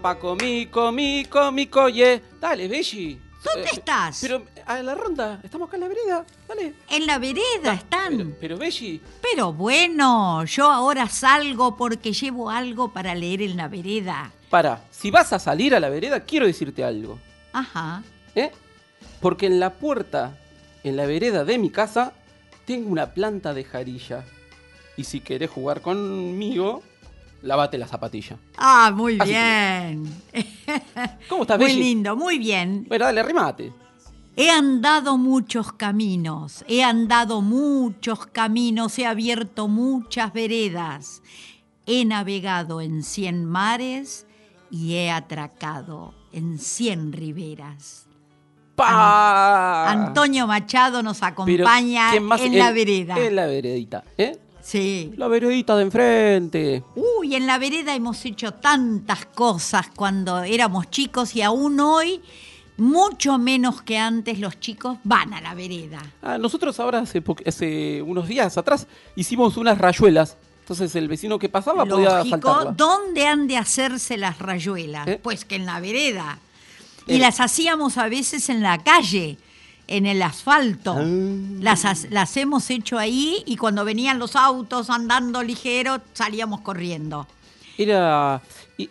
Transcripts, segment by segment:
Paco, Paco, Mico, Mico, Mico, ye. Dale, Belli. ¿Dónde eh, estás? Pero a la ronda, estamos acá en la vereda, dale. En la vereda están. Pero, pero Belli. Pero bueno, yo ahora salgo porque llevo algo para leer en la vereda. Para, si vas a salir a la vereda, quiero decirte algo. Ajá. ¿Eh? Porque en la puerta, en la vereda de mi casa, tengo una planta de jarilla. Y si querés jugar conmigo, lavate la zapatilla. Ah, muy bien. ¿Cómo estás, Muy lindo, muy bien. Bueno, dale, remate. He andado muchos caminos, he andado muchos caminos, he abierto muchas veredas, he navegado en cien mares y he atracado en cien riberas. ¡Pah! Antonio Machado nos acompaña en la vereda. En la veredita, ¿eh? Sí. La veredita de enfrente. Uy, en la vereda hemos hecho tantas cosas cuando éramos chicos y aún hoy, mucho menos que antes, los chicos van a la vereda. Ah, nosotros ahora hace, unos días atrás hicimos unas rayuelas. Entonces el vecino que pasaba podía saltarla. ¿Dónde han de hacerse las rayuelas? ¿Eh? Pues que en la vereda. Y eh. las hacíamos a veces en la calle en el asfalto. Ah. Las, las hemos hecho ahí y cuando venían los autos andando ligero salíamos corriendo. Era.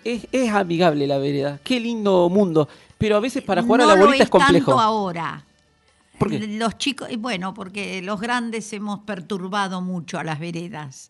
Es, es amigable la vereda. Qué lindo mundo. Pero a veces para jugar a la bolita es, complejo. Tanto ahora. ¿Por qué? Los chicos, bueno, porque los grandes hemos perturbado mucho a las veredas.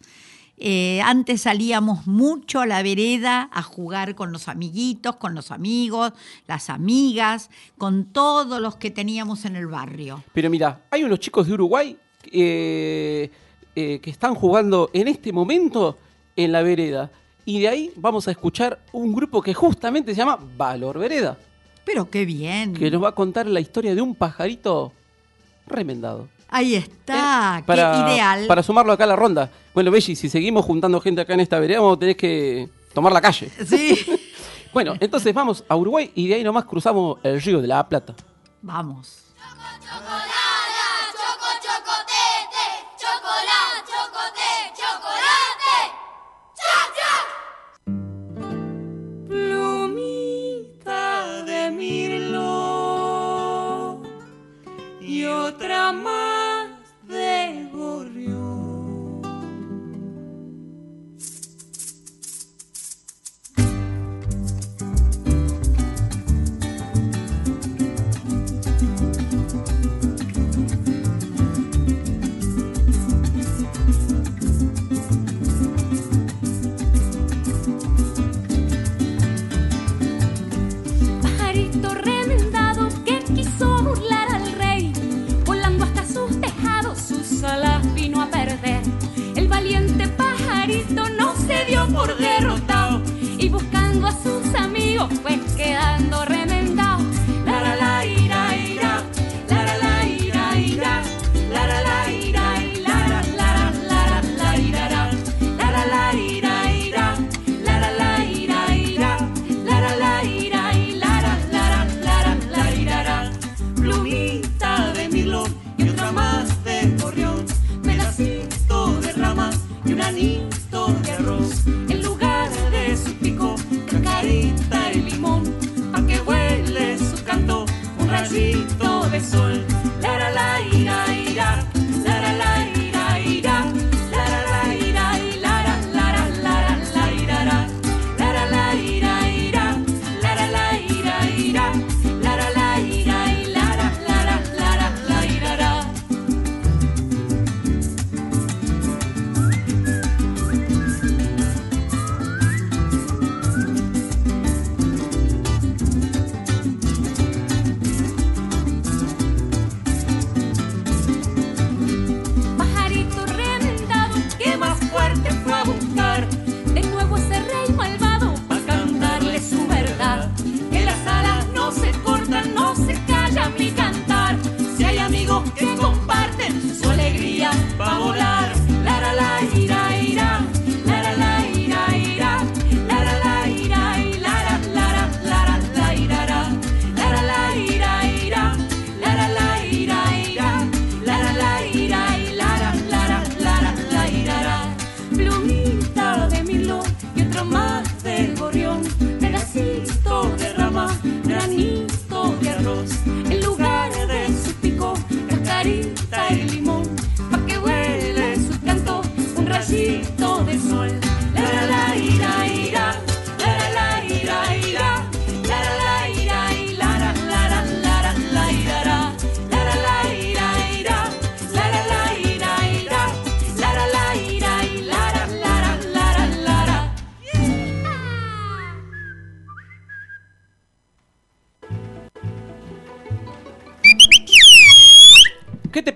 Eh, antes salíamos mucho a la vereda a jugar con los amiguitos, con los amigos, las amigas, con todos los que teníamos en el barrio. Pero mira, hay unos chicos de Uruguay eh, eh, que están jugando en este momento en la vereda. Y de ahí vamos a escuchar un grupo que justamente se llama Valor Vereda. Pero qué bien. Que nos va a contar la historia de un pajarito remendado. Ahí está, qué ideal. Para sumarlo acá a la ronda. Bueno, Belli, si seguimos juntando gente acá en esta vereda, vamos a tener que tomar la calle. Sí. bueno, entonces vamos a Uruguay y de ahí nomás cruzamos el río de la Plata. Vamos.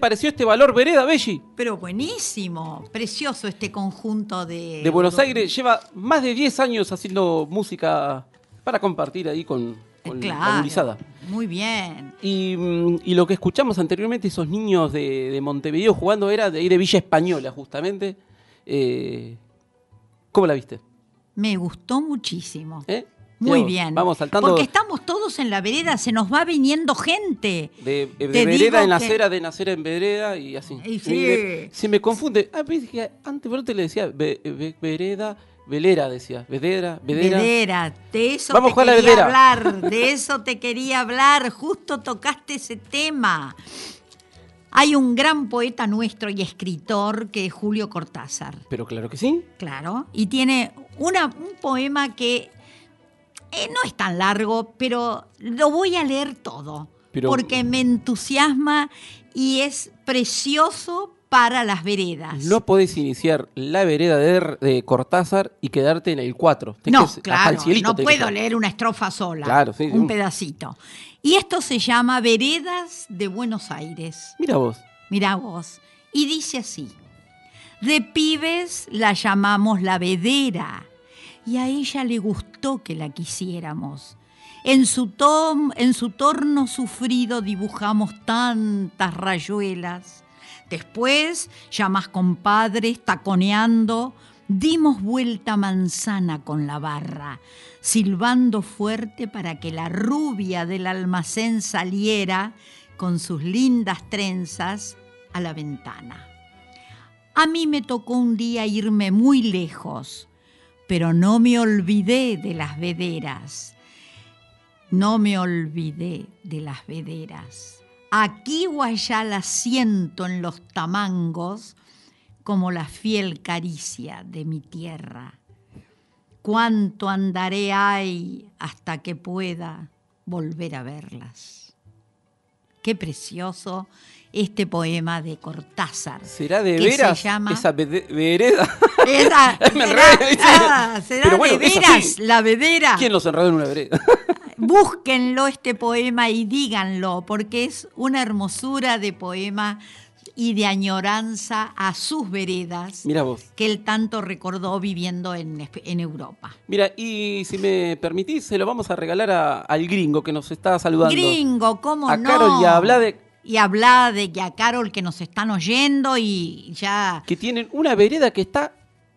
Pareció este valor vereda, Belli? Pero buenísimo, precioso este conjunto de... De Buenos Aires lleva más de 10 años haciendo música para compartir ahí con, con la Claro, muy bien. Y, mm, y lo que escuchamos anteriormente, esos niños de, de Montevideo jugando, era de ahí de Villa Española, justamente. Eh, ¿Cómo la viste? Me gustó muchísimo. ¿Eh? Muy bien. Vamos saltando Porque estamos todos en la vereda, se nos va viniendo gente. de, de Te vereda en que- acera, de nacer en vereda y así. Y sí. me- se me confunde. Ah, pero que antes por te le decía ve- ve- vereda, velera, decía. Vedera, vedera. Vedera, de eso Vamos te la quería hablar, de eso te quería hablar, justo tocaste ese tema. Hay un gran poeta nuestro y escritor que es Julio Cortázar, Pero claro que sí. claro, y tiene una- un poema que eh, no es tan largo, pero lo voy a leer todo, Pero- porque me entusiasma y es precioso para las veredas. No podés iniciar la vereda de, de Cortázar y quedarte en el 4. No, claro, no puedo leer una estrofa sola, Claro, sí, un un- pedacito. Y esto se llama Veredas de Buenos Aires. Mira vos. Mirá vos. Y dice así: De pibes la llamamos la vedera, y a ella le gustó que la quisiéramos. En su, en su torno sufrido dibujamos tantas rayuelas. Después, ya más compadres, taconeando, dimos vuelta manzana con la barra, silbando fuerte para que la rubia del almacén saliera con sus lindas trenzas a la ventana. A mí me tocó un día irme muy lejos, pero no me olvidé de las vederas. No me olvidé de las vederas. Aquí o allá las siento en los tamangos como la fiel caricia de mi tierra. Cuánto andaré hay hasta que pueda volver a verlas. Qué precioso este poema de Cortázar. ¿Será de veras se llama esa vereda? Era- Me será, ah, será bueno, de veras la vedera. ¿Quién los enredó en una vereda? Búsquenlo este poema y díganlo, porque es una hermosura de poema y de añoranza a sus veredas Mira vos. que él tanto recordó viviendo en, en Europa. Mira, y si me permitís, se lo vamos a regalar a- al gringo que nos está saludando. Gringo, ¿cómo A no? Carol y a Vlade. Y habla de que a Carol que nos están oyendo y ya... Que tienen una vereda que está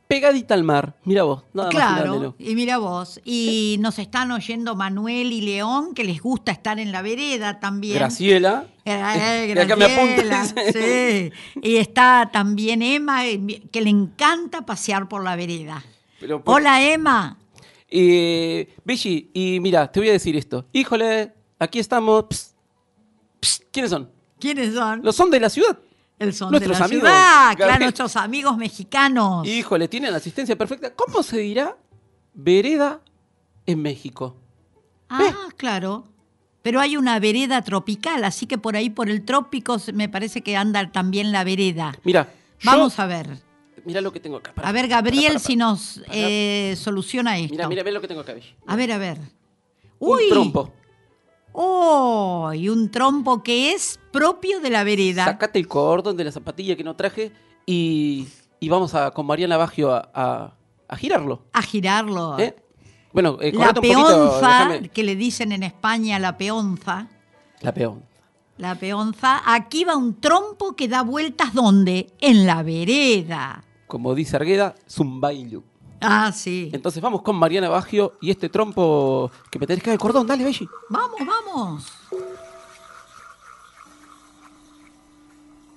pegadita al mar. Mira vos, nada más Claro, y mira vos, y nos están oyendo Manuel y León, que les gusta estar en la vereda también. Graciela. Eh, De acá me apunta. sí. Y está también Emma, eh, que le encanta pasear por la vereda. Pero Hola Emma. Eh, y mira, te voy a decir esto. Híjole, aquí estamos. ps, ¿Quiénes son? ¿Quiénes son? Los son de la ciudad. El son nuestros de la amigos, ciudad, claro, nuestros amigos mexicanos. Híjole, tienen la asistencia perfecta. ¿Cómo se dirá vereda en México? Ah, claro. Pero hay una vereda tropical, así que por ahí, por el trópico, me parece que anda también la vereda. Mira, Vamos a ver. Mira lo que tengo acá. A ver, Gabriel, si nos eh, soluciona esto. Mira, mira, mira lo que tengo acá. A ver, a ver. Un trompo. ¡Oh! Y un trompo que es propio de la vereda. Sacate el cordón de la zapatilla que no traje y, y vamos a con Mariana Baggio a, a- a girarlo. A girarlo. ¿eh? Bueno, eh, La correte un poquito, peonza, que le dicen en España la peonza. La peón. La peonza. Aquí va un trompo que da vueltas ¿dónde? En la vereda. Como dice Argueda, Zumbailu. Ah, sí. Entonces vamos con Mariana Baggio y este trompo que me tenés que dar el cordón. Dale, Belli. Vamos, vamos.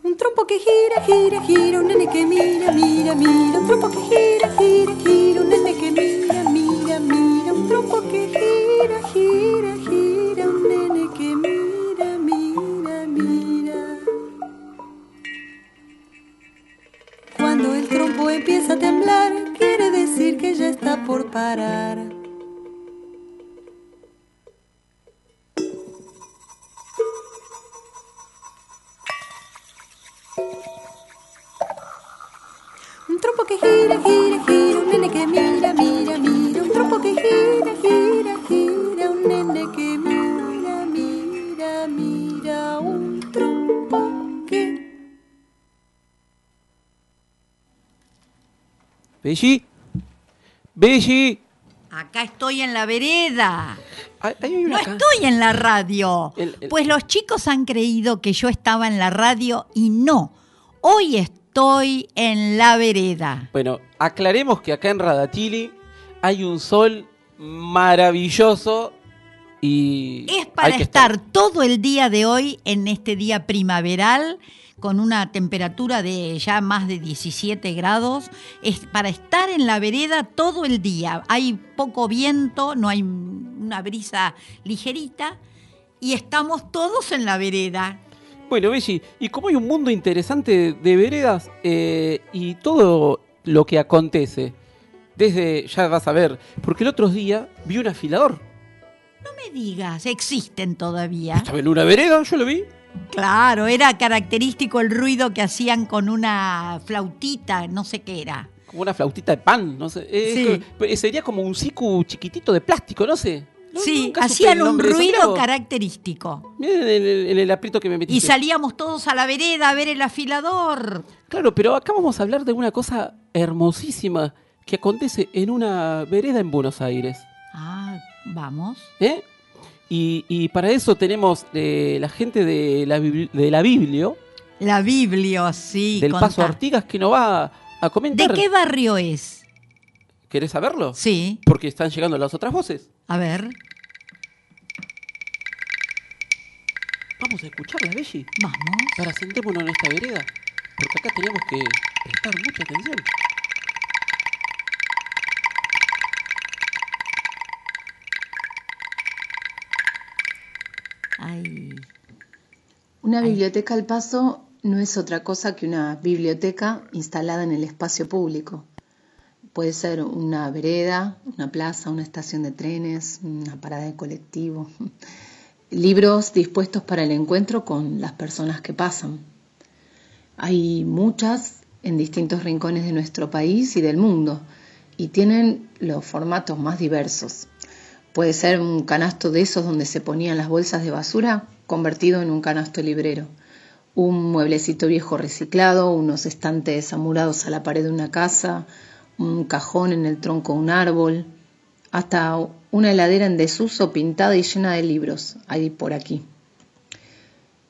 Un trompo que gira, gira, gira, un nene que mira, mira, mira. Un trompo que gira, gira, gira, un nene que mira, mira, mira. Un trompo que gira, gira, gira, un nene que mira, mira, mira. Cuando el trompo empieza a temblar, decir que ya está por parar. Un trompo que gira, gira, gira, un nene que mira, mira, mira. Un trompo que gira, gira, gira, un nene que mira, mira, mira. Un trompo que... Belli. Belli. Acá estoy en la vereda. No estoy en la radio. El- el- Pues los chicos han creído que yo estaba en la radio y no. Hoy estoy en la vereda. Bueno, aclaremos que acá en Radatili hay un sol maravilloso y Es para estar todo el día de hoy en este día primaveral con una temperatura de ya más de 17 grados. Es para estar en la vereda todo el día. Hay poco viento, no hay una brisa ligerita y estamos todos en la vereda. Bueno, Belli, y como hay un mundo interesante de veredas eh, y todo lo que acontece, desde, ya vas a ver, porque el otro día vi un afilador. No me digas, existen todavía. ¿Estaba en una vereda? Yo lo vi. Claro, era característico el ruido que hacían con una flautita, no sé qué era. Como una flautita de pan, no sé. eh, Sí. eh, sería como un siku chiquitito de plástico, no sé. No- sí, hacían un ruido característico. Miren en el, el aprieto que me metí. Y salíamos todos a la vereda a ver el afilador. Claro, pero acá vamos a hablar de una cosa hermosísima que acontece en una vereda en Buenos Aires. Ah, vamos. ¿eh? Y, y para eso tenemos eh, la gente de la, de la Biblio, La Biblia, sí. del contá. Paso Artigas, que nos va a, comentar. ¿De qué barrio es? ¿Querés saberlo? Sí, Porque están llegando las otras voces. a ver, Vamos a escucharla, Belli. vamos. Para sentémonos en esta vereda. Porque acá tenemos que prestar mucha atención. Ay, Una biblioteca al paso no es otra cosa que una biblioteca instalada en el espacio público. Puede ser una vereda, una plaza, una estación de trenes, una parada de colectivo. Libros dispuestos para el encuentro con las personas que pasan. Hay muchas en distintos rincones de nuestro país y del mundo y tienen los formatos más diversos. Puede ser un canasto de esos donde se ponían las bolsas de basura convertido en un canasto librero. Un mueblecito viejo reciclado, unos estantes amurados a la pared de una casa, un cajón en el tronco de un árbol, hasta una heladera en desuso pintada y llena de libros, hay por aquí.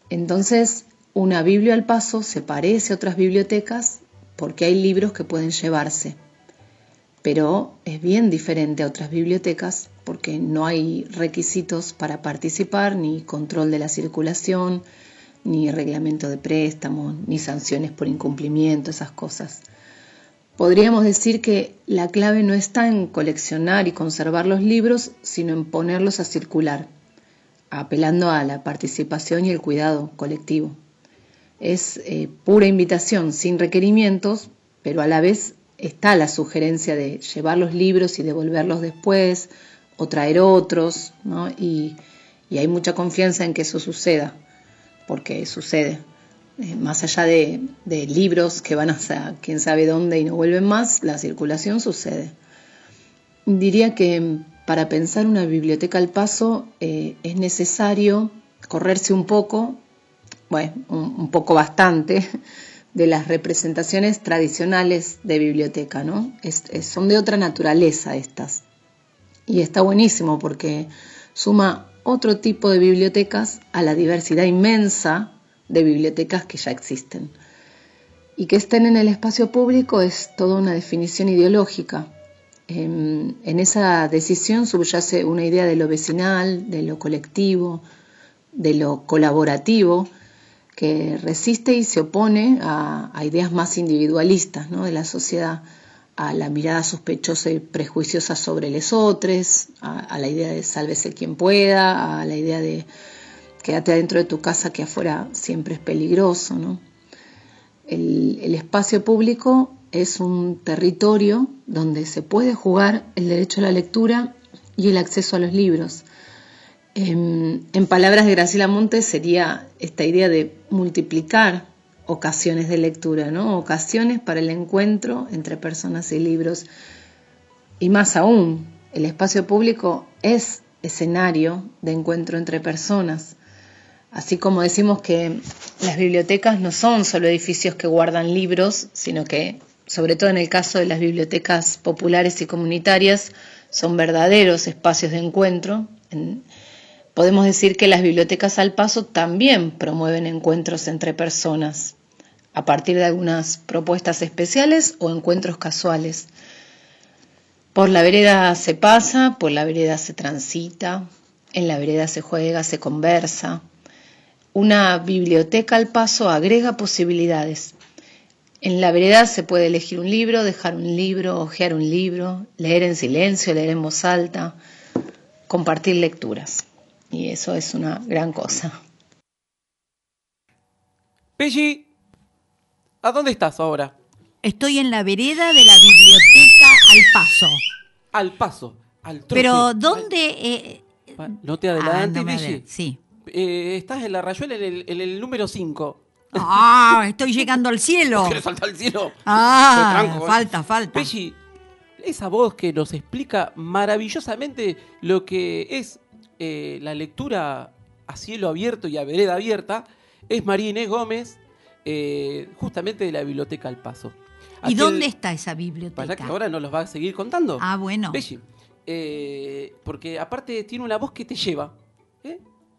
Entonces, una Biblia al paso se parece a otras bibliotecas porque hay libros que pueden llevarse pero es bien diferente a otras bibliotecas porque no hay requisitos para participar, ni control de la circulación, ni reglamento de préstamo, ni sanciones por incumplimiento, esas cosas. Podríamos decir que la clave no está en coleccionar y conservar los libros, sino en ponerlos a circular. apelando a la participación y el cuidado colectivo. Es eh, pura invitación, sin requerimientos, pero a la vez está la sugerencia de llevar los libros y devolverlos después o traer otros, ¿no? y, y hay mucha confianza en que eso suceda, porque sucede. Eh, más allá de, de libros que van a quién sabe dónde y no vuelven más, la circulación sucede. Diría que para pensar una biblioteca al paso eh, es necesario correrse un poco, bueno, un poco bastante, de las representaciones tradicionales de biblioteca, ¿no? Son de otra naturaleza estas. Y está buenísimo porque suma otro tipo de bibliotecas a la diversidad inmensa de bibliotecas que ya existen. Y que estén en el espacio público es toda una definición ideológica. En esa decisión subyace una idea de lo vecinal, de lo colectivo, de lo colaborativo, que resiste y se opone a, ideas más individualistas ¿no? de la sociedad, a la mirada sospechosa y prejuiciosa sobre los otros, a, a la idea de sálvese quien pueda, a la idea de quédate adentro de tu casa que afuera siempre es peligroso. ¿no? El espacio público es un territorio donde se puede jugar el derecho a la lectura y el acceso a los libros. En, en palabras de Graciela Montes sería esta idea de multiplicar ocasiones de lectura, ¿no? Ocasiones para el encuentro entre personas y libros. Y más aún, el espacio público es escenario de encuentro entre personas. Así como decimos que las bibliotecas no son solo edificios que guardan libros, sino que, sobre todo en el caso de las bibliotecas populares y comunitarias, son verdaderos espacios de encuentro. En- podemos decir que las bibliotecas al paso también promueven encuentros entre personas, a partir de algunas propuestas especiales o encuentros casuales. Por la vereda se pasa, por la vereda se transita, en la vereda se juega, se conversa. Una biblioteca al paso agrega posibilidades. En la vereda se puede elegir un libro, dejar un libro, hojear un libro, leer en silencio, leer en voz alta, compartir lecturas. Y eso es una gran cosa. Pelli, ¿a dónde estás ahora? Estoy en la vereda de la biblioteca al paso. Al paso, al trote. Pero ¿dónde? eh, No te ah, adelantes, no Pelli. adel- Sí. Eh, estás en la rayuela en el, en el número 5. Ah, estoy llegando al cielo. ¿Quieres saltar al cielo? Ah, tranco, ¿eh? falta, falta. Pelli, esa voz que nos explica maravillosamente lo que es eh, la lectura a cielo abierto y a vereda abierta, es María Inés Gómez, eh, justamente de la Biblioteca al Paso. ¿Y dónde está esa Para que biblioteca? ahora nos los va a seguir contando. Ah, bueno. Eh, porque aparte tiene una voz que te lleva.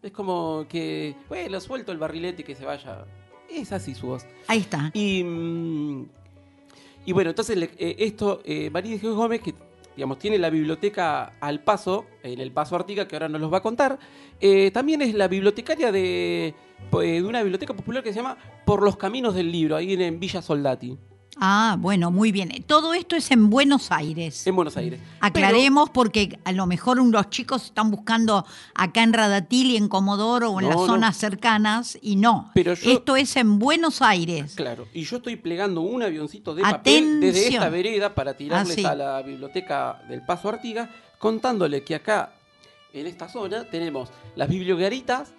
Es como que, bueno, suelto el barrilete y que se vaya. Es así su voz. Ahí está. Y, mm, y bueno, entonces esto, María Jesús Gómez, que digamos, tiene la biblioteca al paso, en el Paso Artiga, que ahora nos los va a contar, eh, también es la bibliotecaria de, eh, de una biblioteca popular que se llama Por los Caminos del Libro, ahí en, en Villa Soldati, Ah, bueno, muy bien. Todo esto es en Buenos Aires. en Buenos Aires. Aclaremos porque a lo mejor los chicos están buscando acá en Radatil y en Comodoro o en No, las no. zonas cercanas y no. Pero yo- Esto es en Buenos Aires. Claro, y yo estoy plegando un avioncito de papel desde esta vereda para tirarles Ah, sí. a la biblioteca del Paso Artiga, contándole que acá, en esta zona, tenemos las bibliogaritas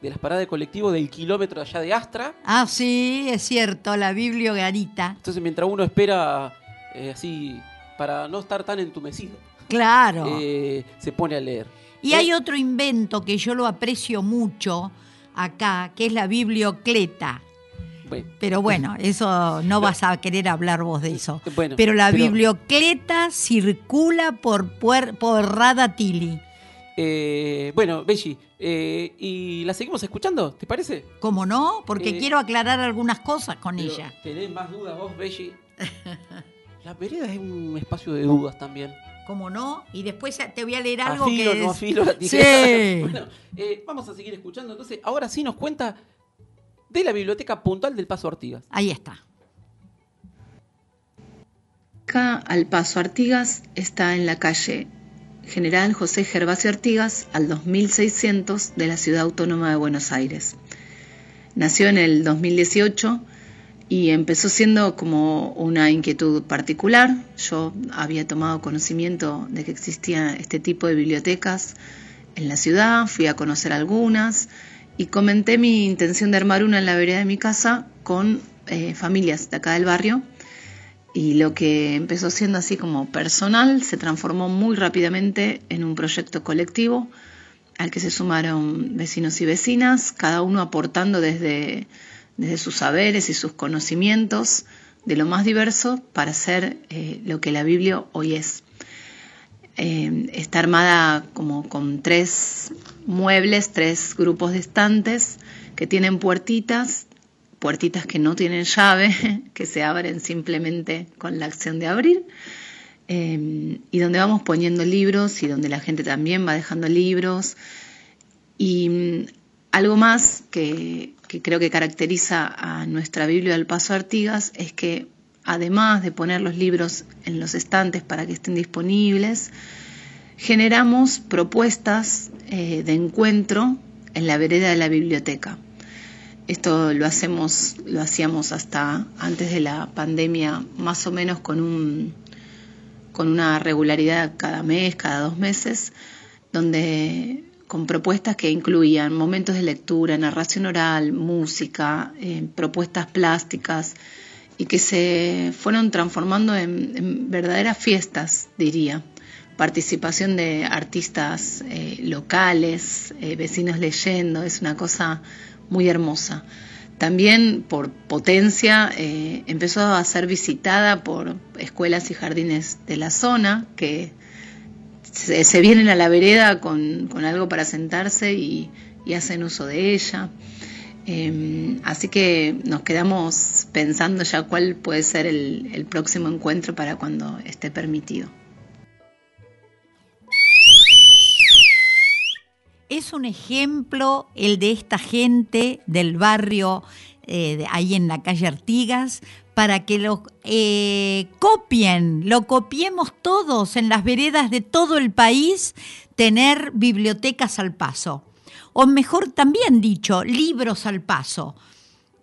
de las paradas de colectivo del kilómetro allá de Astra. Ah, sí, es cierto, la bibliogarita. Entonces, mientras uno espera eh, así, para no estar tan entumecido, Claro. eh, se pone a leer. Y hay otro invento que yo lo aprecio mucho acá, que es la bibliocleta. bueno, Pero bueno, eso no vas a querer hablar vos de eso. Bueno, pero la pero- bibliocleta circula por, por Radatili. Eh, bueno, Belli, eh, ¿y la seguimos escuchando? ¿Te parece? ¿Cómo no? Porque Eh, quiero aclarar algunas cosas con Pero, ella. ¿Tenés más dudas vos, Belli? La vereda es un espacio de dudas también. ¿Cómo no? Y después te voy a leer algo Afilo, que no es... afilo. Sí. bueno, eh, vamos a seguir escuchando. Entonces, ahora sí nos cuenta de la biblioteca puntual del Paso Artigas. Ahí está. Acá al paso Artigas está en la calle General José Gervasio Artigas al 2600 de la Ciudad Autónoma de Buenos Aires. Nació en el 2018 y empezó siendo como una inquietud particular. Yo había tomado conocimiento de que existía este tipo de bibliotecas en la ciudad, fui a conocer algunas y comenté mi intención de armar una en la vereda de mi casa con eh, familias de acá del barrio y lo que empezó siendo así como personal se transformó muy rápidamente en un proyecto colectivo al que se sumaron vecinos y vecinas, cada uno aportando desde, desde sus saberes y sus conocimientos de lo más diverso para hacer eh, lo que la Biblia hoy es. Eh, está armada como con tres muebles, tres grupos de estantes que tienen puertitas, puertitas que no tienen llave, que se abren simplemente con la acción de abrir, eh, y donde vamos poniendo libros y donde la gente también va dejando libros. Y mm, algo más que, creo que caracteriza a nuestra Biblia del Paso Artigas es que además de poner los libros en los estantes para que estén disponibles, generamos propuestas eh, de encuentro en la vereda de la biblioteca. Esto lo hacemos, lo hacíamos hasta antes de la pandemia, más o menos con un con una regularidad cada mes, cada dos meses, donde con propuestas que incluían momentos de lectura, narración oral, música, eh, propuestas plásticas, y que se fueron transformando en, verdaderas fiestas, diría. Participación de artistas eh, locales, eh, vecinos leyendo, es una cosa muy hermosa. También por potencia eh, empezó a ser visitada por escuelas y jardines de la zona que se, vienen a la vereda con, con algo para sentarse y, hacen uso de ella. Eh, así que nos quedamos pensando ya cuál puede ser el próximo encuentro para cuando esté permitido. Es un ejemplo el de esta gente del barrio eh, de- ahí en la calle Artigas para que lo eh, copien, lo copiemos todos en las veredas de todo el país, tener bibliotecas al paso. O mejor también dicho, libros al paso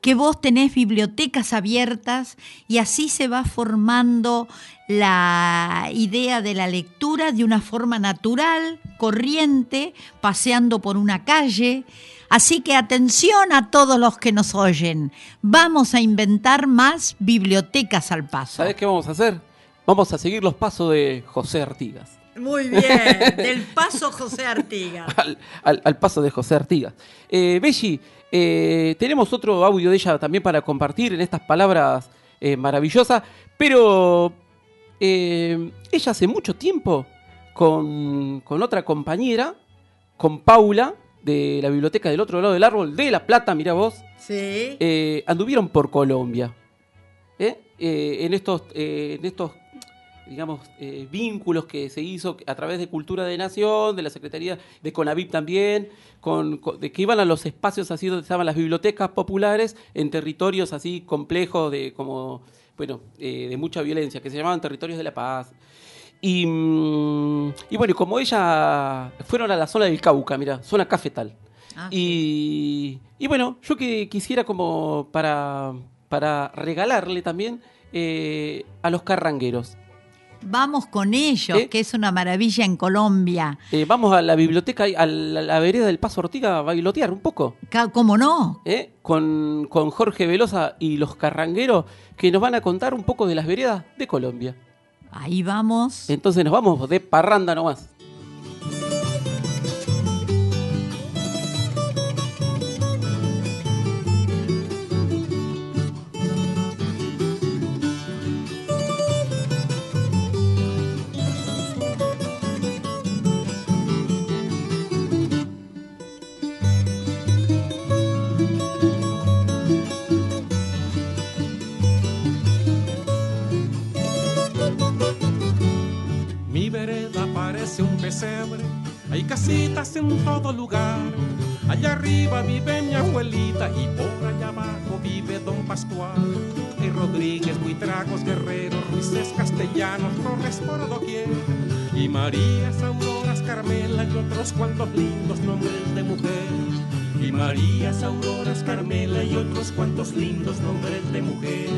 que vos tenés bibliotecas abiertas y así se va formando la idea de la lectura de una forma natural, corriente, paseando por una calle. Así que atención a todos los que nos oyen. Vamos a inventar más bibliotecas al paso. ¿Sabés qué vamos a hacer? Vamos a seguir los pasos de José Artigas. Muy bien, del paso José Artigas. al, al- al paso de José Artigas. Eh, Belli, eh, tenemos otro audio de ella también para compartir en estas palabras eh, maravillosas, pero eh, ella hace mucho tiempo con, con otra compañera, con Paula, de la biblioteca del otro lado del árbol de La Plata, mira vos, Sí. anduvieron por Colombia. en estos, en estos digamos, eh, vínculos que se hizo a través de Cultura de Nación, de la Secretaría de Conavip también, con, con- de que iban a los espacios así donde estaban las bibliotecas populares en territorios así complejos de como, bueno, eh, de mucha violencia, que se llamaban territorios de la paz. Y, mm, y bueno, como ella fueron a la zona del Cauca, mira, zona cafetal. Ah, y, y bueno, yo que quisiera como para, para regalarle también eh, a los carrangueros. Vamos con ellos, ¿Eh? que es una maravilla en Colombia. Eh, vamos a la biblioteca, a la, a la vereda del Paso Ortiga a bailotear un poco. ¿Cómo no? ¿eh? Con, con Jorge Velosa y los carrangueros que nos van a contar un poco de las veredas de Colombia. Ahí vamos. Entonces nos vamos de parranda nomás. Hay casitas en todo lugar. Allá arriba vive mi abuelita y por allá abajo vive don Pascual. Hay Rodríguez, Buitragos, Guerrero, Ruices, Castellanos, Torres por doquier. Y Marías, Auroras, Carmela y otros cuantos lindos nombres de mujer. Y Marías, Auroras, Carmela y otros cuantos lindos nombres de mujer.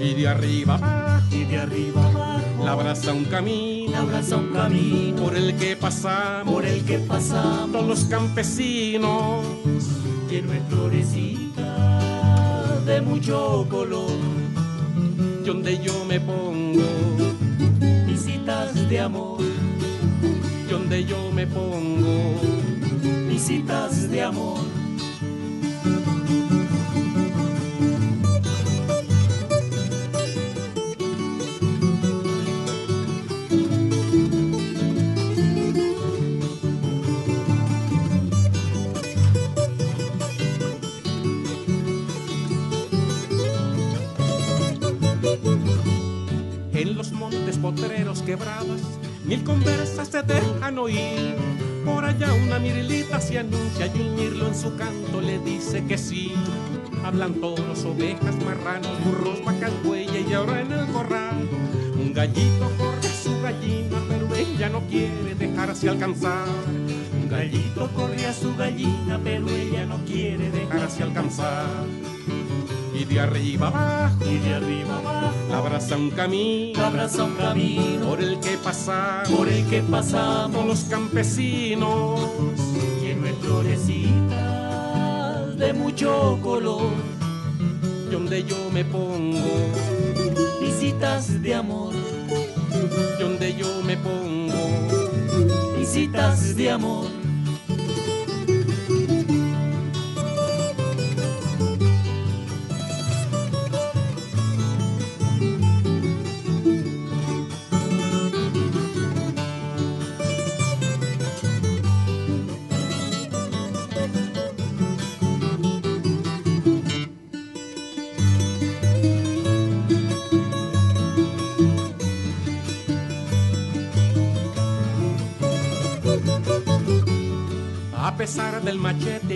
Y de arriba y de arriba abajo la abraza un camino, un camino. por el que pasamos. Por el que pasamos. Todos los campesinos. lleno de florecita de mucho color. Y donde yo me pongo, visitas de amor. Y donde yo me pongo, visitas de amor mil conversas se dejan oír. Por allá una mirilita se anuncia y un mirlo en su canto le dice que sí. Hablan toros, ovejas, marranos, burros, vacas, bueyes y ahora en el corral. Un gallito corre a su gallina, pero ella no quiere dejarse alcanzar. Un gallito corre a su gallina, pero ella no quiere dejarse alcanzar. Y de arriba abajo y de arriba abajo abraza un camino. abraza un camino. Por el que pasamos por el que pasamos. los campesinos. lleno de florecitas de mucho color donde yo me pongo, visitas de amor donde yo me pongo, visitas de amor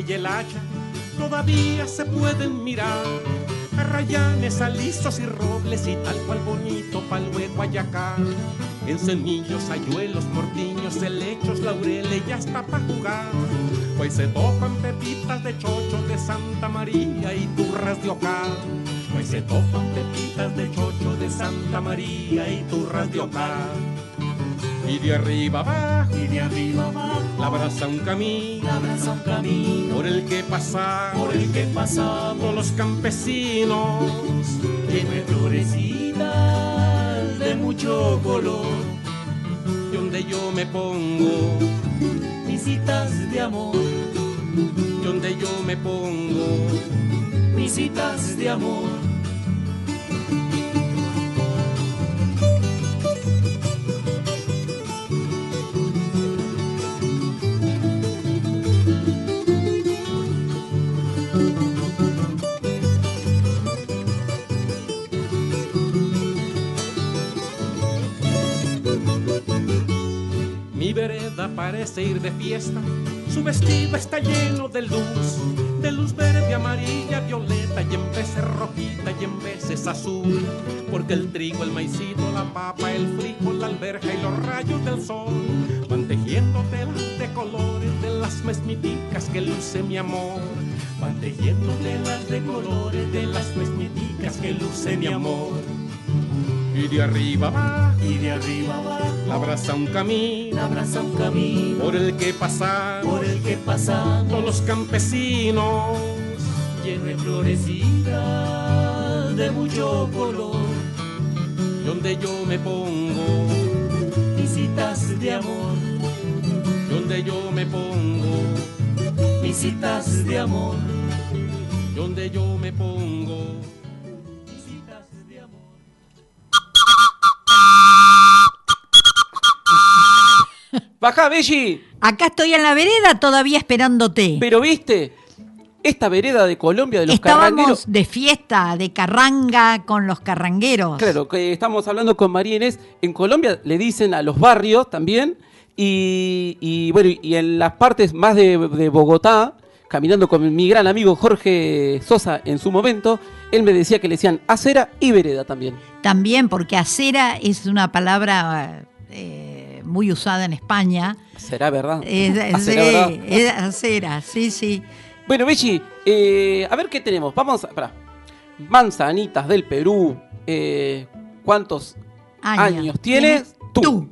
y el hacha, todavía se pueden mirar. Arrayanes, alisos y robles y tal cual bonito pa'l luego acá. En semillos, ayuelos, mortiños, helechos, laureles y hasta pa' jugar. Pues se topan pepitas de chocho de Santa María y turras de ocar. Pues se topan pepitas de chocho de Santa María y turras de ocar. Y de arriba abajo y de arriba abajo la abraza un camino abraza un camino. por el que pasamos por el que pasamos. los campesinos. lleno de florecitas de mucho color. Y donde yo me pongo, visitas de amor. y donde yo me pongo, visitas de amor parece ir de fiesta. Su vestido está lleno de luz, de luz verde, amarilla, violeta y en veces rojita y en veces azul. Porque el trigo, el maicito, la papa, el frijol, la alberja y los rayos del sol van tejiendo telas de colores de las mesmiticas que luce mi amor. Van tejiendo telas de colores de las mesmiticas que luce mi amor. Y de arriba abajo y de arriba la abraza un camino. Abraza un camino. Por el que pasamos por el que pasamos todos los campesinos. lleno de florecitas de mucho color. Donde yo me pongo, visitas de amor. Donde yo me pongo, visitas de amor. Donde yo me pongo. Baja, Belli. Acá estoy en la vereda todavía esperándote. Pero viste, esta vereda de Colombia de los Estábamos carrangueros. de fiesta, de carranga con los carrangueros. Claro, que estamos hablando con María Inés. En Colombia le dicen a los barrios también. Y, y, bueno, y en las partes más de, de Bogotá, caminando con mi gran amigo Jorge Sosa en su momento, él me decía que le decían acera y vereda también. También porque acera es una palabra eh, muy usada en España. ¿Será verdad? Es, Ah, sí, ¿será verdad? sí, sí. Bueno, Bechi, eh, a ver qué tenemos. Vamos a. Pará. Manzanitas del Perú. eh, ¿Cuántos años, tienes? Tú.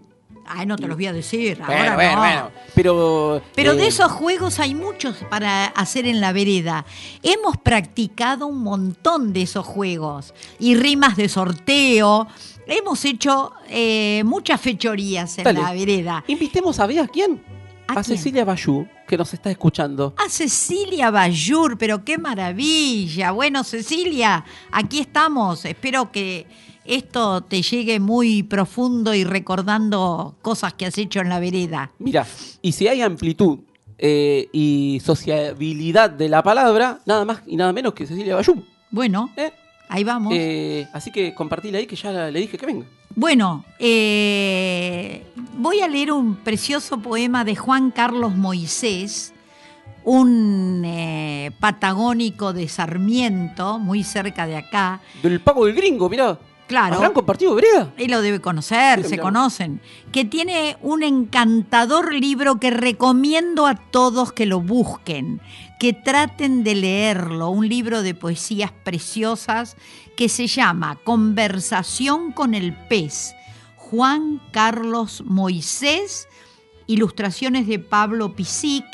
Ay, no te los voy a decir. Bueno, ahora bueno, no. bueno. Pero. Pero de eh, esos juegos hay muchos para hacer en la vereda. Hemos practicado un montón de esos juegos. Y rimas de sorteo. Hemos hecho eh, muchas fechorías en Dale. la vereda. Invitemos a ver a quién. ¿A? Cecilia Bayú, que nos está escuchando. A Cecilia Bayur, pero qué maravilla. Bueno, Cecilia, aquí estamos. Espero que esto te llegue muy profundo y recordando cosas que has hecho en la vereda. Mira, y si hay amplitud eh, y sociabilidad de la palabra, nada más y nada menos que Cecilia Bayú. Bueno, ¿eh? Ahí vamos. Eh, así que compartila ahí que ya le dije que venga. Bueno, eh, voy a leer un precioso poema de Juan Carlos Moisés, un eh, patagónico de Sarmiento, muy cerca de acá. Del pago del gringo, mirá. Claro. ¿Habrán compartido vereda? Él lo debe conocer, se conocen. Que tiene un encantador libro que recomiendo a todos que lo busquen, que traten de leerlo. Un libro de poesías preciosas que se llama Conversación con el pez. Juan Carlos Moisés, ilustraciones de Pablo Pisic,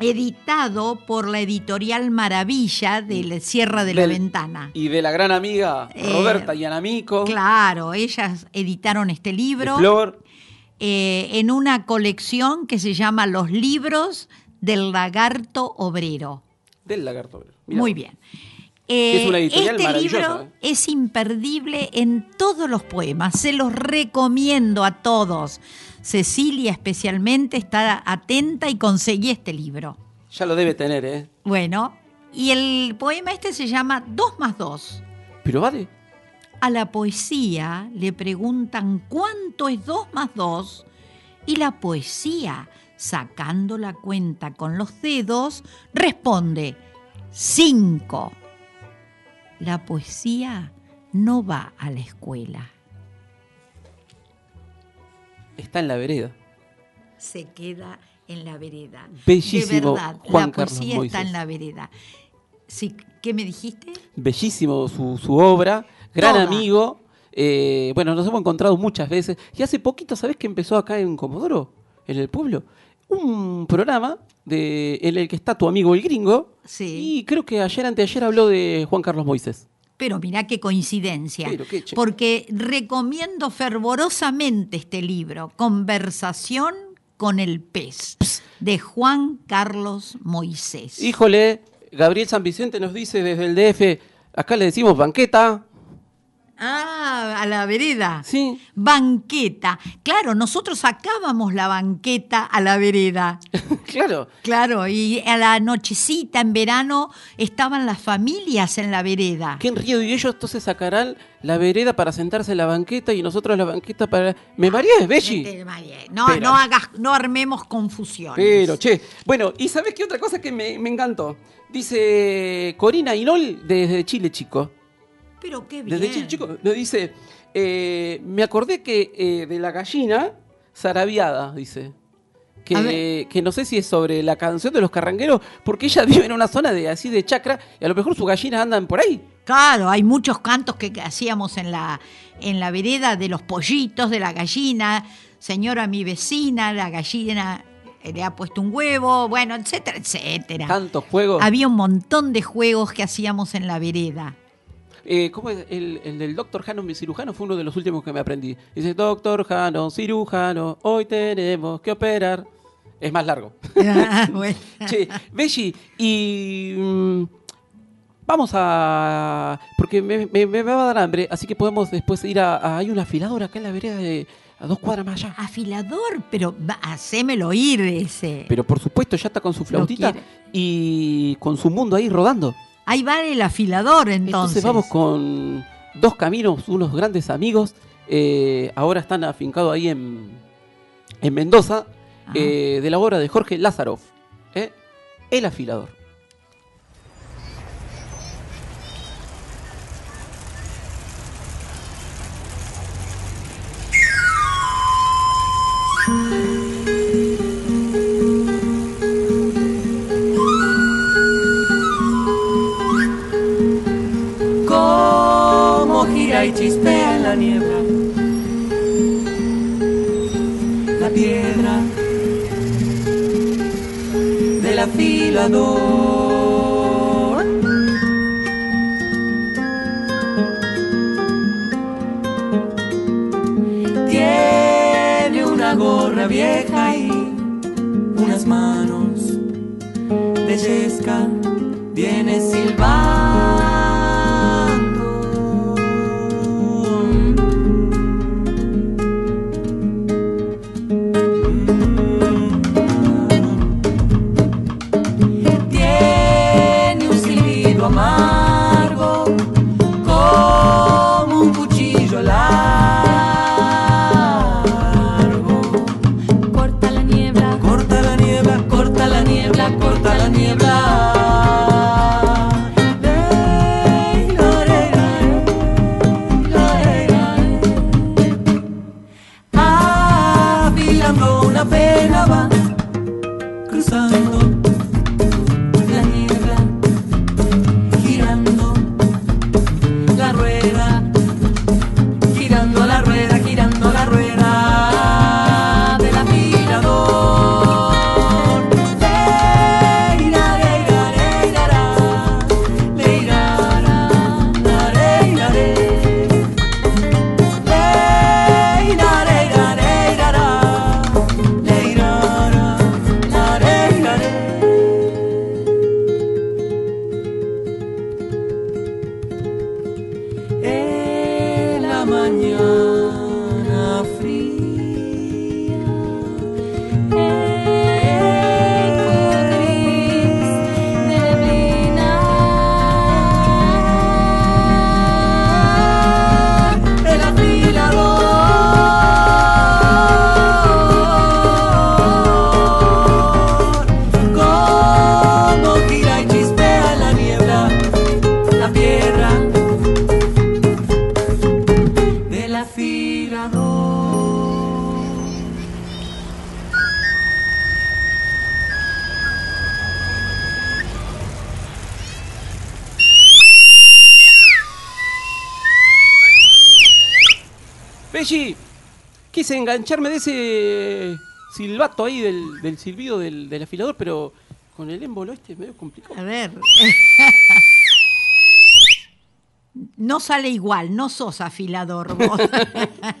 editado por la editorial Maravilla de la Sierra de la Del- Ventana. Y de la gran amiga Eh, Roberta Yanamico. Claro, ellas editaron este de libro Flor. eh, en una colección que se llama Los libros del lagarto obrero. Del lagarto. Mirá. Muy bien. Es una editorial este libro ¿eh? es imperdible en todos los poemas. Se los recomiendo a todos. Cecilia especialmente está atenta y conseguí este libro. Ya lo debe tener, ¿eh? Bueno, y el poema este se llama Dos más dos. Pero vale. A la poesía le preguntan cuánto es 2 más 2 y la poesía, sacando la cuenta con los dedos, responde 5. La poesía no va a la escuela, Está en la vereda. se queda en la vereda. Bellísimo, De verdad, Juan la Carlos poesía está en la vereda. Sí, ¿Qué me dijiste? Bellísimo su, su obra. Gran Toda. amigo. Eh, bueno, nos hemos encontrado muchas veces. Y hace poquito, ¿sabés que empezó acá en Comodoro? En el pueblo. Un programa de, en el que está tu amigo el gringo. Sí. Y creo que ayer, anteayer, habló de Juan Carlos Moisés. Pero mirá qué coincidencia. Pero qué che- porque recomiendo fervorosamente este libro, Conversación con el pez, de Juan Carlos Moisés. Híjole, Gabriel San Vicente nos dice desde el DF, acá le decimos banqueta. Ah, a la vereda. Sí. Banqueta. Claro, nosotros sacábamos la banqueta a la vereda. claro. Claro, y a la nochecita en verano estaban las familias en la vereda. Qué enrío. Y ellos entonces sacarán la vereda para sentarse en la banqueta y nosotros la banqueta para... ¿Me mareé, Belli? No, Pero- no hagas, no armemos confusiones. Pero, che. Bueno, ¿y sabes qué otra cosa que me, me encantó? Dice Corina Inol desde Chile, chico. Pero qué bien. Desde chico. Nos dice, eh, me acordé que eh, de la gallina zarabiada, dice. Que, que no sé si es sobre la canción de los carrangueros, porque ella vive en una zona de así de chacra y a lo mejor sus gallinas andan por ahí. Claro, hay muchos cantos que que hacíamos en la, en la vereda de los pollitos, de la gallina. Señora, mi vecina, la gallina eh, le ha puesto un huevo, bueno, etcétera, etcétera. Tantos juegos. Había un montón de juegos que hacíamos en la vereda. Eh, ¿Cómo es? El, el del doctor Jano, mi cirujano, fue uno de los últimos que me aprendí. Dice, doctor Jano, cirujano, hoy tenemos que operar. Es más largo. Bueno. che, Belli, y... mm, vamos a... Porque me, me- me va a dar hambre, así que podemos después ir a... a- hay un afilador acá en la vereda de... A dos cuadras más allá. Afilador, pero hacémelo oír ese. Pero por supuesto ya está con su flautita y con su mundo ahí rodando. Ahí va el afilador entonces. Entonces vamos con dos caminos, unos grandes amigos. eh, ahora están afincados ahí en, en Mendoza, eh, de la obra de Jorge Lázaro. ¿eh? El afilador. La niebla. La piedra del afilador. Tiene una gorra vieja y unas manos de yesca. Viene silbando. Ese silbato ahí del, del silbido del, del afilador, pero con el émbolo este es medio complicado. A ver. No sale igual, no sos afilador vos.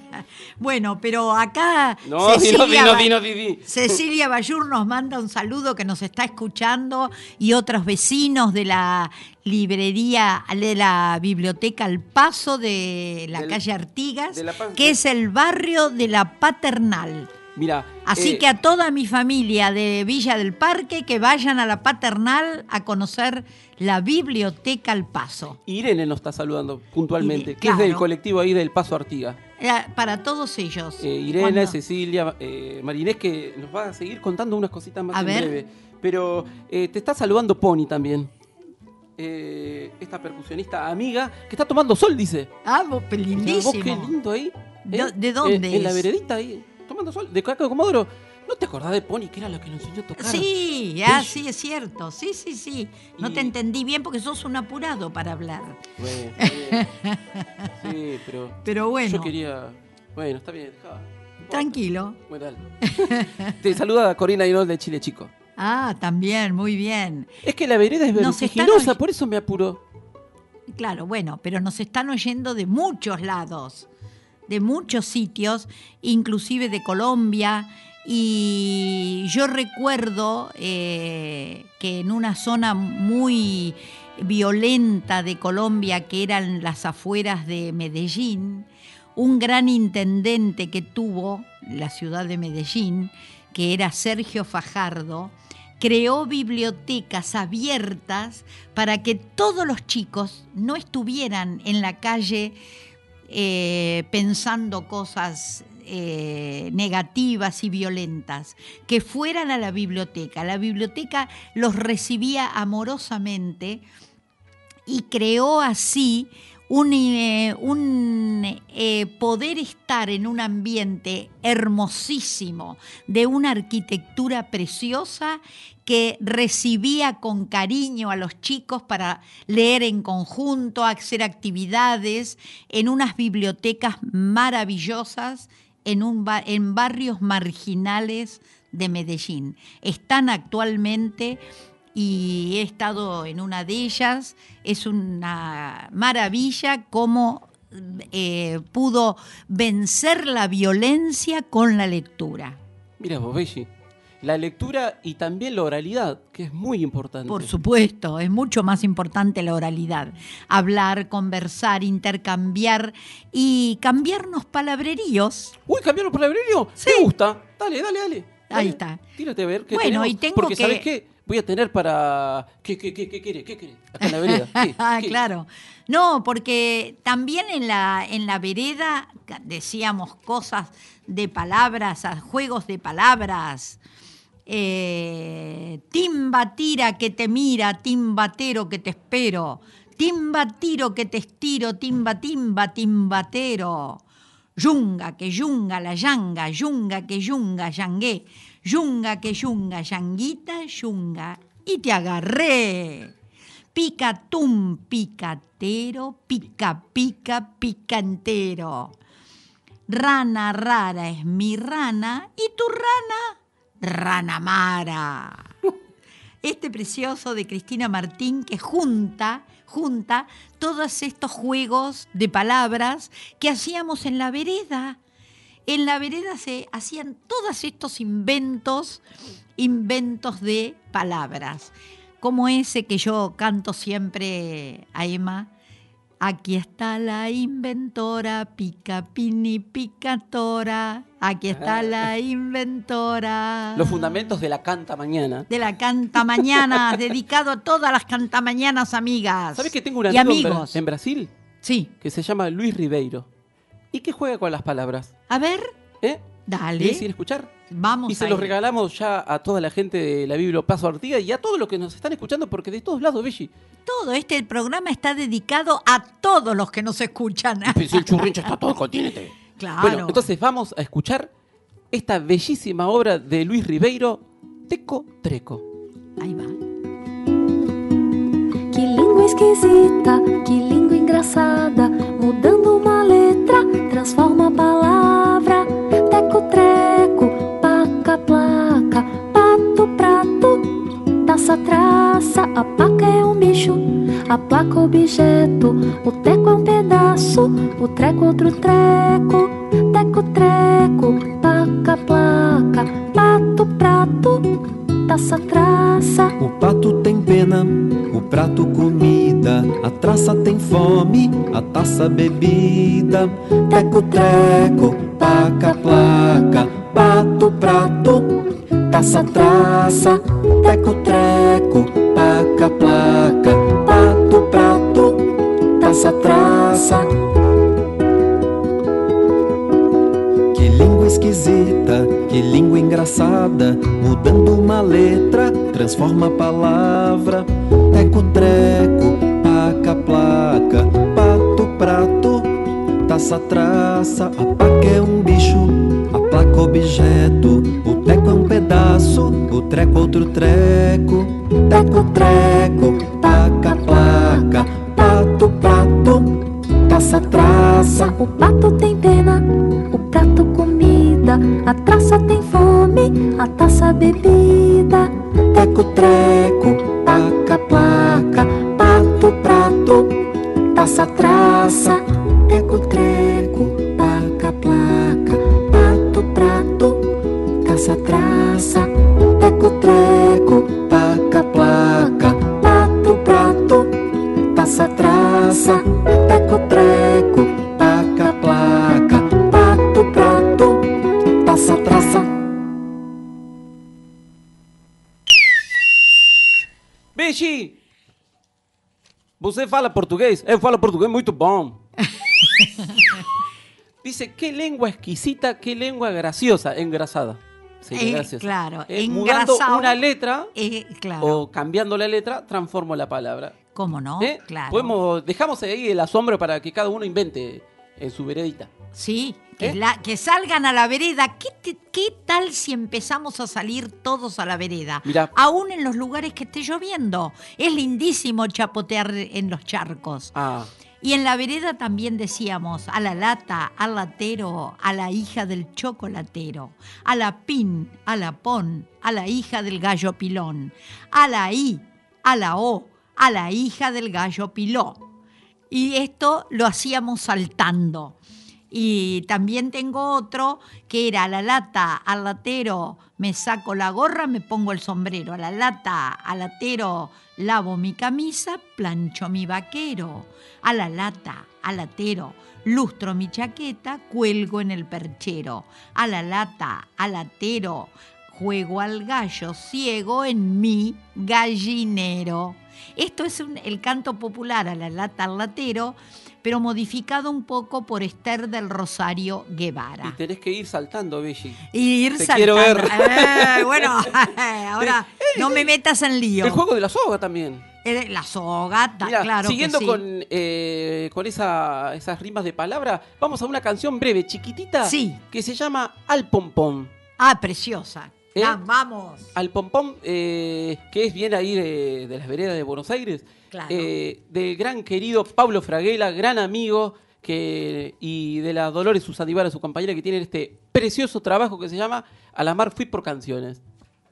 bueno, pero acá No, di, no, no. Cecilia Bayur nos manda un saludo que nos está escuchando y otros vecinos de la librería, de la biblioteca El Paso de la calle Artigas, La que es el barrio de la Paternal. Mira, Así eh, que a toda mi familia de Villa del Parque que vayan a la Paternal a conocer la biblioteca El Paso. Irene nos está saludando puntualmente, Irene, que es del colectivo ahí del Paso Artiga. Eh, Para todos ellos. Eh, Irene, Cecilia, eh, Marinés, que nos va a seguir contando unas cositas más A en ver. breve. Pero eh, te está saludando Pony también. Eh, esta percusionista amiga que está tomando sol, dice. Ah, vos, vos lindísimo. qué lindo ahí. ¿De- de dónde En, en la es? veredita ahí, tomando sol, de Caco de Comodoro. ¿No te acordás de Pony, que era la que nos enseñó a tocar? Sí, ah, sí, es cierto. Sí, sí, sí. No Y- te entendí bien porque sos un apurado para hablar. Bueno. Sí, pero Pero bueno, yo quería... Bueno, está bien, importa. tranquilo. Bueno, dale. Te saluda Corina Inol de Chile Chico. Ah, también, muy bien. Es que la vereda es vertiginosa, por eso me apuró. Claro, bueno, pero nos están oyendo de muchos lados, de muchos sitios, inclusive de Colombia. Y yo recuerdo eh, que en una zona muy violenta de Colombia, que eran las afueras de Medellín, un gran intendente que tuvo la ciudad de Medellín, que era Sergio Fajardo, creó bibliotecas abiertas para que todos los chicos no estuvieran en la calle eh, pensando cosas eh, negativas y violentas, que fueran a la biblioteca. La biblioteca los recibía amorosamente y creó así un, eh, eh, poder estar en un ambiente hermosísimo, de una arquitectura preciosa que recibía con cariño a los chicos para leer en conjunto, hacer actividades en unas bibliotecas maravillosas en, un en barrios marginales de Medellín. Están actualmente y he estado en una de ellas. Es una maravilla cómo eh, pudo vencer la violencia con la lectura. Mira vos, Belli. La lectura y también la oralidad, que es muy importante. Por supuesto, es mucho más importante la oralidad. Hablar, conversar, intercambiar y cambiarnos palabreríos. Uy, cambiar los palabreríos. Sí. Me gusta. Dale, dale, dale. Ahí Dale. está. Tírate a ver qué Bueno, tenemos. y tengo Porque, que- ¿sabes qué? Voy a tener para... ¿Qué, qué, qué, qué quiere? ¿Qué quiere? Acá en la vereda. Ah, claro. No, porque también en la, en la vereda decíamos cosas de palabras, juegos de palabras. Eh, timba tira que te mira, timbatero que te espero. Timba tiro que te estiro, timba timba timbatero. Yunga que yunga la yanga, yunga que yunga yangué, yunga que yunga yanguita, yunga. Y te agarré. Pica tum, picatero, pica, pica, picantero. Rana rara es mi rana y tu rana, rana mara. Este precioso de Cristina Martín que junta, junta todos estos juegos de palabras que hacíamos en la vereda. En la vereda se hacían todos estos inventos, inventos de palabras, como ese que yo canto siempre a Emma. Aquí está la inventora, pica pini picatora. Aquí está la inventora. Los fundamentos de la canta mañana. de la canta mañana, dedicado a todas las cantamañanas amigas. ¿Sabes que tengo un amigo en Brasil Sí. que se llama Luis Ribeiro? ¿Y que juega con las palabras? A ver, ¿Eh? Dale. ¿Quieres ir a escuchar? Vamos Y se a los ir. regalamos ya a toda la gente de la Biblia Paso Artigas y a todos los que nos están escuchando, porque de todos lados, Belli. Todo este programa está dedicado a todos los que nos escuchan. Si el churrincho está todo el continente. Claro. Bueno, entonces vamos a escuchar esta bellísima obra de Luis Ribeiro, Teco Treco. Ahí va. Que língua esquisita, que língua engraçada. Mudando uma letra, transforma a palavra. Treco, paca, placa, pato, prato, taça, traça. A paca é um bicho, a placa, objeto. O teco é um pedaço, o treco, outro treco. Teco, treco, paca, placa, pato, prato, taça, traça. O pato tem pena, o prato comida, a traça tem fome, a taça bebida. Teco, treco, paca, placa, pato, prato, taça, traça. Teco, treco, paca, placa, pato, prato, taça, traça. Que língua esquisita, que língua engraçada, mudando uma letra, transforma a palavra. Teco, treco, paca, placa, pato, prato, taça, traça. A paca é um bicho, a placa, objeto. O teco é um pedaço, o treco, outro treco. Teco, treco, paca, placa, pato, prato, taça, traça. O pato tem pena, o prato comida, a traça tem fome, a taça bebida. Teco, treco, fala português? Eu falo português muito bom. Dice, qué lengua exquisita, qué lengua graciosa, engrasada. Sí, Eh, claro, Eh, mudando una letra Eh, claro, o cambiando la letra, transformo la palabra. ¿Cómo no? ¿Eh? Claro. Podemos, dejamos ahí el asombro para que cada uno invente en su veredita. Sí, que, ¿Eh? la- que salgan a la vereda. ¿Qué, te- qué tal si empezamos a salir todos a la vereda? Mirá. Aún en los lugares que esté lloviendo. Es lindísimo chapotear en los charcos. Ah, Y en la vereda también decíamos a la lata, al latero, a la hija del chocolatero, a la pin, a la pon, a la hija del gallo pilón, a la i, a la o, a la hija del gallo piló. Y esto lo hacíamos saltando. Y también tengo otro que era a la lata, al latero, me saco la gorra, me pongo el sombrero. A la lata, al latero, lavo mi camisa, plancho mi vaquero. A la lata, al latero, lustro mi chaqueta, cuelgo en el perchero. A la lata, al latero, juego al gallo ciego en mi gallinero. Esto es un- el canto popular a la lata al latero, pero modificado un poco por Esther del Rosario y Guevara. tenés que ir saltando, Belli. Y ir Te saltando. quiero ver. Eh, bueno, ahora no me metas en lío. El juego de la soga también. Eh, La soga, Mirá, claro que siguiendo sí. con, eh, con esa- esas rimas de palabra, vamos a una canción breve, chiquitita, Sí. que se llama Al Pompón. Ah, preciosa. ¿Eh? Ah, vamos. Al Pompón, eh, que es bien ahí de, de las veredas de Buenos Aires, Claro. eh, del gran querido Pablo Fraguela, gran amigo, que, y de la Dolores Susandivara, su compañera, que tiene este precioso trabajo que se llama A la mar fui por canciones.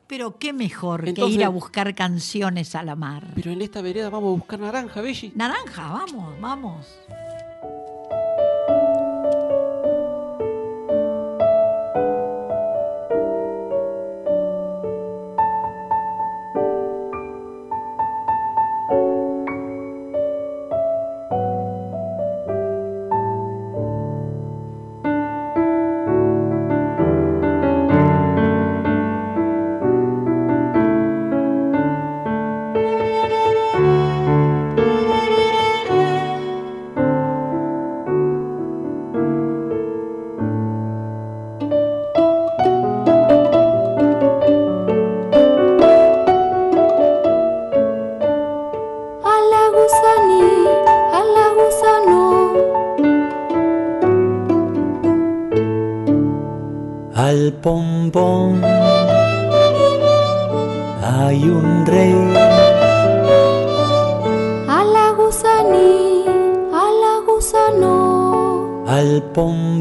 Pero qué mejor que ir a buscar canciones a la mar. Pero en esta vereda vamos a buscar naranja, Belli. Naranja, vamos, vamos.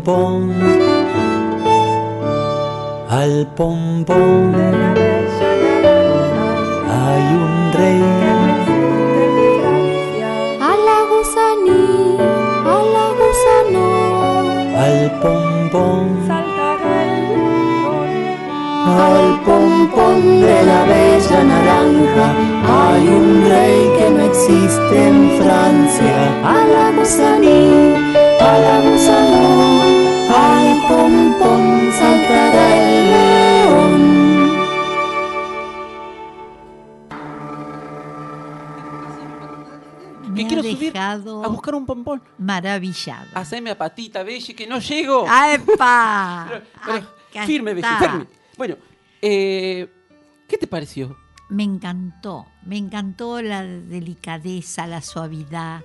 Pompón, al pompón hay un rey, a la gusaní, a la gusano, al pompón, al pompón de la bella naranja, hay un rey que no existe en Francia, a la gusaní, a la gusano, al pompón saltará el león. Me Que quiero subir a buscar un pompón. maravillada. Haceme a patita, Belli, que no llego. ¡Ah, ¡Epa! Pero- pero Acá firme, Belli, firme. Bueno, eh, ¿qué te pareció? Me encantó, me encantó la delicadeza, la suavidad,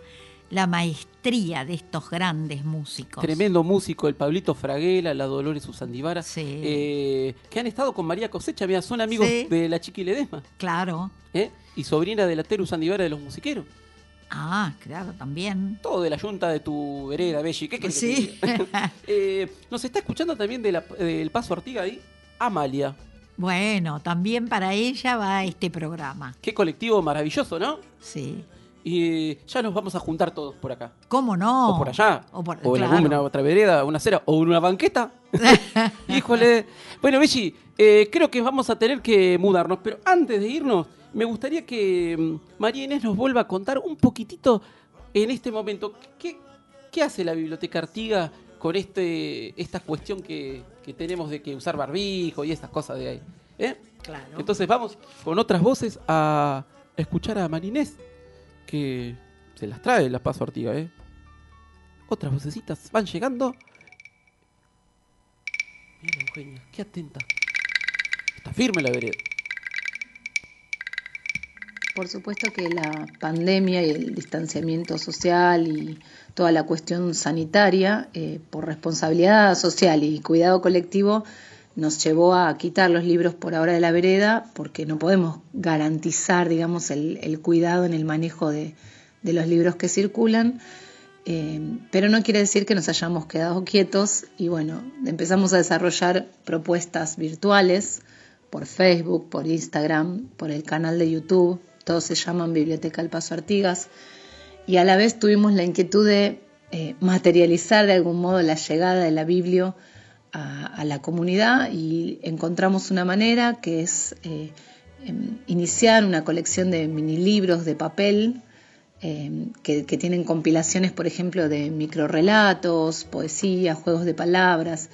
la maestría de estos grandes músicos. Tremendo músico, el Pablito Fraguela, la Dolores Usandivara, Sí. eh, que han estado con María Cosecha, mira, son amigos Sí. de la Chiqui Ledesma, Claro. ¿eh? y sobrina de la Teru Usandivara de los musiqueros. Ah, claro, también. Todo de la yunta de tu vereda, Belli. ¿Qué que Sí. Eh, nos está escuchando también de la- del Paso Artiga ahí, Amalia. Bueno, también para ella va este programa. Qué colectivo maravilloso, ¿no? Sí. Y ya nos vamos a juntar todos por acá. ¿Cómo no? O por allá. O, por- en claro. alguna otra vereda, una acera, o una banqueta. Híjole. Bueno, Belli, eh, creo que vamos a tener que mudarnos, pero antes de irnos, me gustaría que mm, María Inés nos vuelva a contar un poquitito en este momento. ¿Qué, qué hace la Biblioteca Artiga con este esta cuestión que, que tenemos de que usar barbijo y estas cosas de ahí? ¿Eh? Claro. Entonces vamos con otras voces a escuchar a María Inés, que se las trae la Paso Artiga, ¿eh? Otras vocecitas van llegando. Mira Eugenia, qué atenta. Está firme la vereda. por supuesto que la pandemia y el distanciamiento social y toda la cuestión sanitaria, eh, por responsabilidad social y cuidado colectivo, nos llevó a quitar los libros por ahora de la vereda porque no podemos garantizar, digamos, el, cuidado en el manejo de, los libros que circulan. Eh, pero no quiere decir que nos hayamos quedado quietos y bueno, empezamos a desarrollar propuestas virtuales por Facebook, por Instagram, por el canal de YouTube, todos se llaman Biblioteca El Paso Artigas y a la vez tuvimos la inquietud de eh, materializar de algún modo la llegada de la Biblia a, la comunidad y encontramos una manera que es eh, em, iniciar una colección de mini libros de papel que, que, tienen compilaciones, por ejemplo, de microrelatos, poesía, juegos de palabras,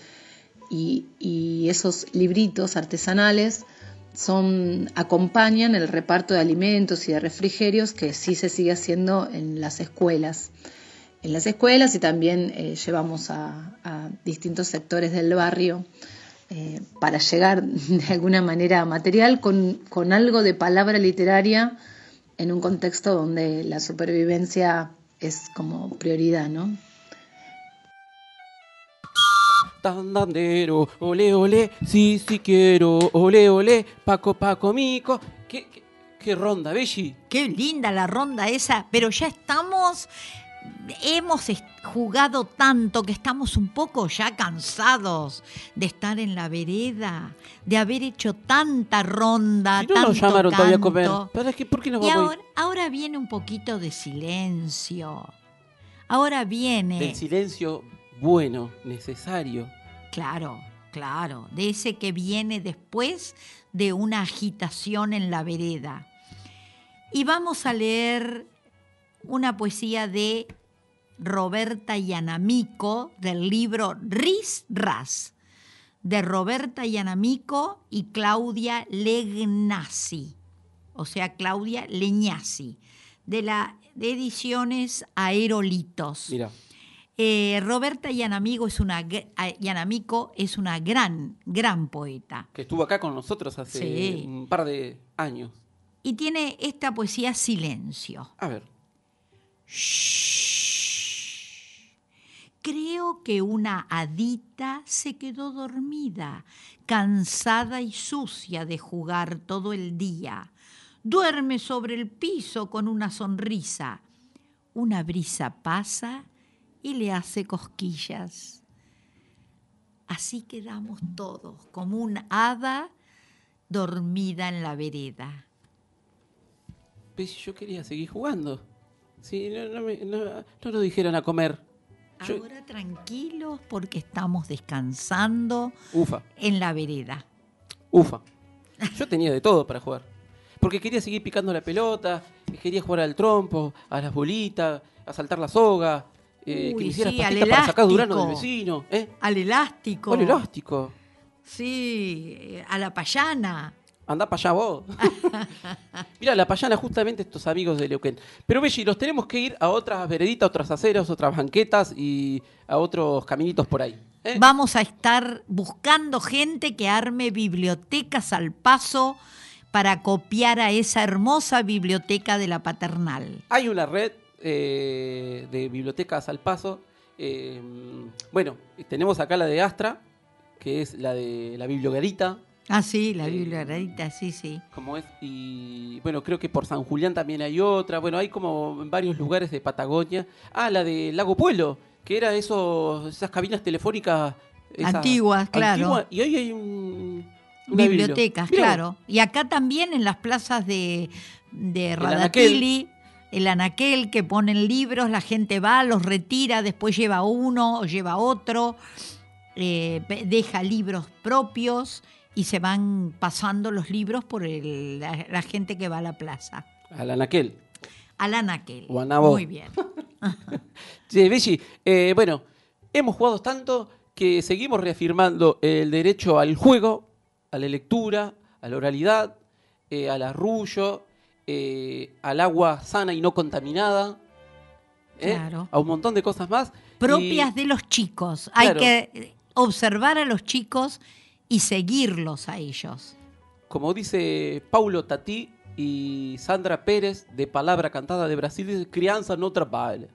y, y, esos libritos artesanales son, acompañan el reparto de alimentos y de refrigerios que sí se sigue haciendo en las escuelas. En las escuelas y también eh, llevamos a, a, distintos sectores del barrio eh, para llegar de alguna manera material con, con algo de palabra literaria en un contexto donde la supervivencia es como prioridad, ¿no? Tandandero, ole, ole, sí, sí quiero, ole, ole, Paco, Paco, Mico. ¿Qué, qué, qué ronda, Belli? Qué linda la ronda esa, pero ya estamos hemos jugado tanto que estamos un poco ya cansados de estar en la vereda, de haber hecho tanta ronda. Si no tanto nos llamaron canto. todavía a comer. ¿Pero es que, ¿Por qué no y vamos ahora, ahora viene un poquito de silencio. Ahora viene. Del silencio bueno, necesario. Claro, claro. De ese que viene después de una agitación en la vereda. Y vamos a leer una poesía de Roberta Yanamico del libro Ris Ras, de Roberta Yanamico y Claudia Legnasi, o sea, Claudia Leñasi, de la de ediciones Aerolitos. Mira. Eh, Roberta Yanamigo es una, Yanamico es una gran, gran poeta. Que estuvo acá con nosotros hace Sí. un par de años. Y tiene esta poesía Silencio. A ver. Creo que una hadita se quedó dormida, cansada y sucia de jugar todo el día. Duerme sobre el piso con una sonrisa. Una brisa pasa y le hace cosquillas. Así quedamos todos, como un hada dormida en la vereda. Pues yo quería seguir jugando. Sí, no, no, me, no, no nos dijeron a comer. Yo- Ahora tranquilos porque estamos descansando Ufa, en la vereda. ufa. Yo tenía de todo para jugar. Porque quería seguir picando la pelota, quería jugar al trompo, a las bolitas, a saltar la soga, eh, que me hicieras sí, al para sacar durano del vecino. ¿eh? Al elástico. ¿Cuál elástico? Sí, eh, a la payana. Andá para allá vos. Mira, la payana, justamente estos amigos de Leuquén. Pero Belli, los tenemos que ir a otras vereditas, otras aceras, otras banquetas y a otros caminitos por ahí. ¿eh? Vamos a estar buscando gente que arme bibliotecas al paso para copiar a esa hermosa biblioteca de la paternal. Hay una red eh, de bibliotecas al paso. eh, bueno, tenemos acá la de Astra, que es la de la bibliogarita, Ah, sí, la Eh, biblioteca, sí, sí. como es. Y bueno, creo que por San Julián también hay otra. Bueno, hay como en varios lugares de Patagonia. Ah, la de Lago Pueblo, que era esos, esas cabinas telefónicas. esas- Antiguas, claro. antiguas, y hoy hay un, Bibliotecas, biblia. Claro. Y acá también en las plazas de, de Radatili, el anaquel, que ponen libros, la gente va, los retira, después lleva uno o lleva otro, eh, deja libros propios y se van pasando los libros por el- la, la gente que va a la plaza. Al Anaquel. Al anaquel. O a Nabó. Muy bien. Sí, Belli, eh, bueno, hemos jugado tanto que seguimos reafirmando el derecho al juego, a la lectura, a la oralidad, eh, al arrullo, eh, al agua sana y no contaminada, ¿eh? Claro. a un montón de cosas más. Propias Y- de los chicos. Hay que observar a los chicos y seguirlos a ellos. como dice Paulo Tatí, Y Sandra Pérez, de Palabra Cantada de Brasil, dice, Crianza no trabaja.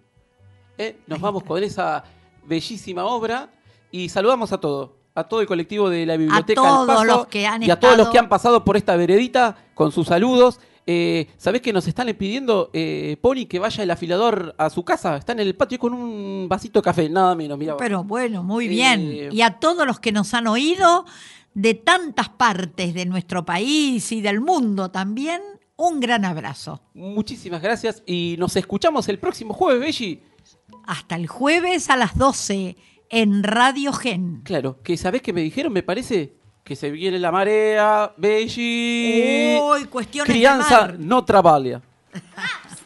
Eh, Nos vamos con esa bellísima obra y saludamos a todos. A todo el colectivo de la Biblioteca El todos Paso los que han y a todos los que han pasado por esta veredita con sus saludos. Eh, ¿Sabés que nos están pidiendo, eh, Pony, que vaya el afilador a su casa? Está en el patio con un vasito de café, nada menos, mira. Pero bueno, muy Eh, bien. Y a todos los que nos han oído de tantas partes de nuestro país y del mundo también, un gran abrazo. Muchísimas gracias y nos escuchamos el próximo jueves, Belli. Hasta el jueves a las 12 en Radio Gen. Claro, que sabés que me dijeron, me parece, que se viene la marea, cuestiones de Crianza mar. no trabalha.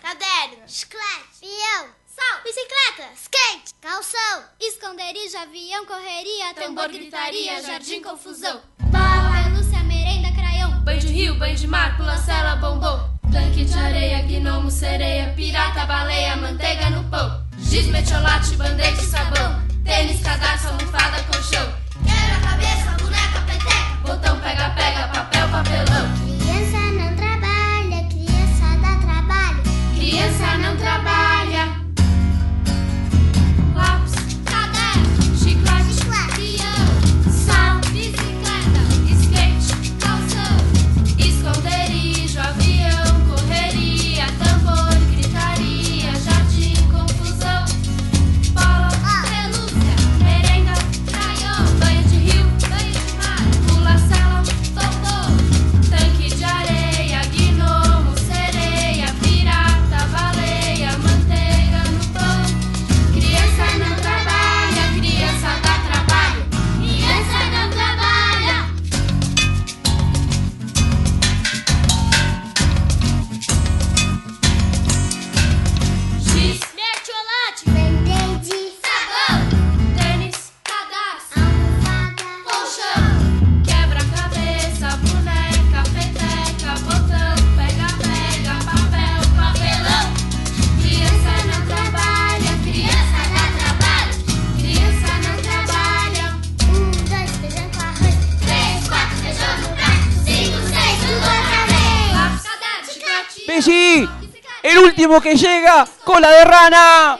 Caderno, chiclete, fiel, sal, bicicleta, skate, calção, esconderijo, avião, correria, tambor, gritaria, jardim, confusão. Bala, pelúcia, merenda, craião. Banho de rio, banho de mar, pula cela, bombom. Tanque de areia, gnomo, sereia, pirata, baleia, manteiga no pão. Giz, metiolate, band-aid, sabão. Tênis, cadarço, almofada, colchão. Quebra-cabeça, boneca. Botão, pega, pega, papel, papelão. Criança não trabalha, criança dá trabalho. Criança não trabalha. Que llega, cola de rana.